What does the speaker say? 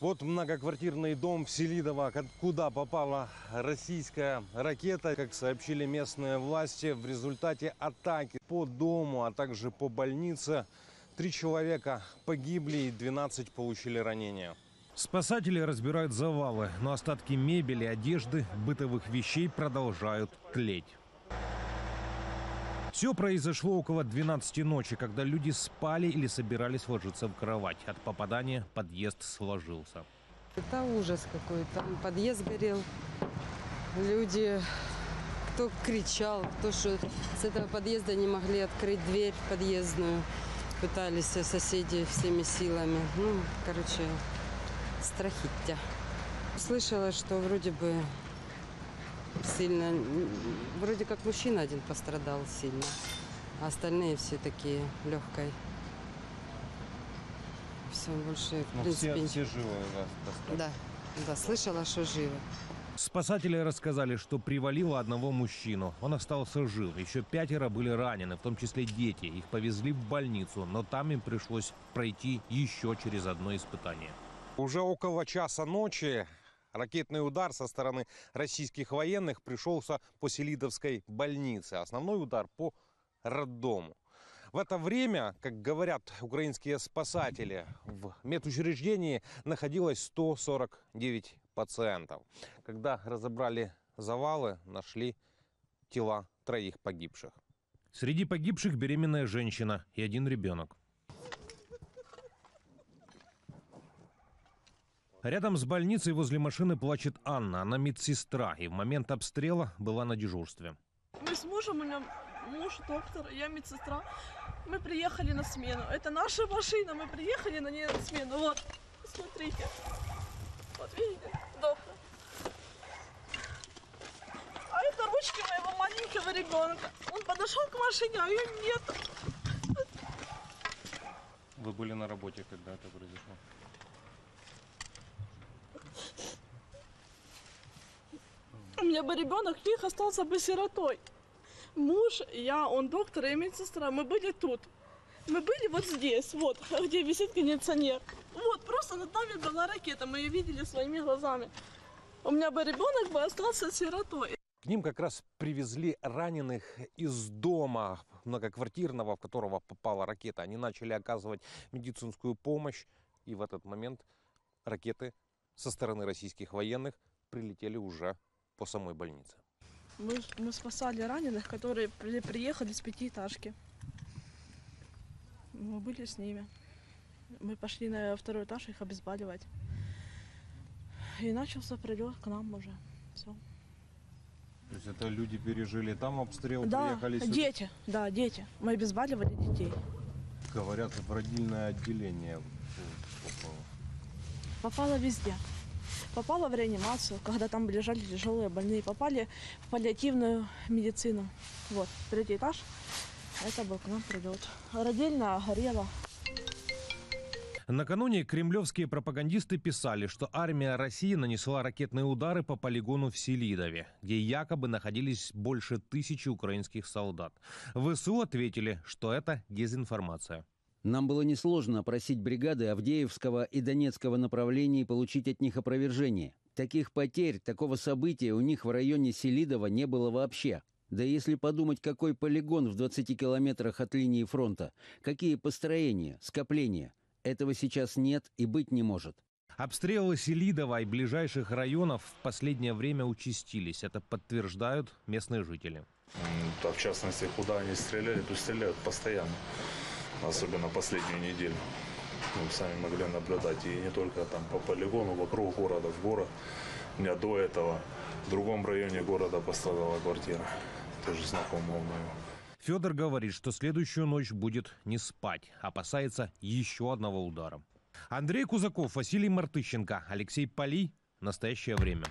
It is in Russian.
Вот многоквартирный дом в Селидово, куда попала российская ракета. Как сообщили местные власти, в результате атаки по дому, а также по больнице, три человека погибли и 12 получили ранения. Спасатели разбирают завалы, но остатки мебели, одежды, бытовых вещей продолжают тлеть. Все произошло около 12 ночи, когда люди спали или собирались ложиться в кровать. От попадания подъезд сложился. Это ужас какой. Там подъезд горел. Люди, кто кричал, кто что с этого подъезда не могли открыть дверь подъездную. Пытались соседи всеми силами. Ну, короче, страхиття. Слышала, что вроде бы сильно, вроде как мужчина один пострадал сильно, а остальные все такие легкой. Все, больше, в принципе, Ну, живы у вас да, да, слышала, что живы. Спасатели рассказали, что привалило одного мужчину. Он остался жив. Еще пятеро были ранены, в том числе дети. Их повезли в больницу, но там им пришлось пройти еще через одно испытание. Уже около часа ночи ракетный удар со стороны российских военных пришелся по Селидовской больнице. Основной удар по роддому. В это время, как говорят украинские спасатели, в медучреждении находилось 149 пациентов. Когда разобрали завалы, нашли тела троих погибших. Среди погибших беременная женщина и один ребенок. Рядом с больницей возле машины плачет Анна. Она медсестра и в момент обстрела была на дежурстве. Мы с мужем, у меня муж доктор, я медсестра. Мы приехали на смену. Это наша машина, мы приехали на ней на смену. Вот, смотрите. Вот видите, доктор. А это ручки моего маленького ребенка. Он подошел к машине, а ее нет. Вы были на работе, когда это произошло? У меня бы ребенок их остался бы сиротой. Муж, я, он доктор и медсестра. Мы были тут. Мы были вот здесь, вот, где висит кондиционер. Вот, просто над нами была ракета, мы ее видели своими глазами. У меня бы ребенок бы остался сиротой. К ним как раз привезли раненых из дома многоквартирного, в которого попала ракета. Они начали оказывать медицинскую помощь, и в этот момент ракеты со стороны российских военных прилетели уже по самой больнице. Мы, мы спасали раненых, которые при- приехали с пятиэтажки. Мы были с ними. Мы пошли на второй этаж их обезболивать. И начался прилет к нам уже. Все. То есть это люди пережили там обстрел, Да, приехали сюда? дети, да, дети. Мы обезболивали детей. Говорят, в родильное отделение попало. Попала везде. Попала в реанимацию, когда там лежали тяжелые больные. Попали в паллиативную медицину. Вот, третий этаж. Это был к нам прилет. Родильная горела. Накануне кремлевские пропагандисты писали, что армия России нанесла ракетные удары по полигону в Селидове, где якобы находились больше тысячи украинских солдат. ВСУ ответили, что это дезинформация. Нам было несложно просить бригады Авдеевского и Донецкого направлений получить от них опровержение. Таких потерь, такого события у них в районе Селидова не было вообще. Да если подумать, какой полигон в 20 километрах от линии фронта, какие построения, скопления, этого сейчас нет и быть не может. Обстрелы Селидова и ближайших районов в последнее время участились. Это подтверждают местные жители. В частности, куда они стреляли, то стреляют постоянно. Особенно последнюю неделю. Мы сами могли наблюдать. И не только там по полигону, вокруг города, в город. У меня до этого в другом районе города пострадала квартира. Тоже знакомого моего. Федор говорит, что следующую ночь будет не спать, опасается еще одного удара. Андрей Кузаков, Василий Мартыщенко, Алексей Полий. Настоящее время.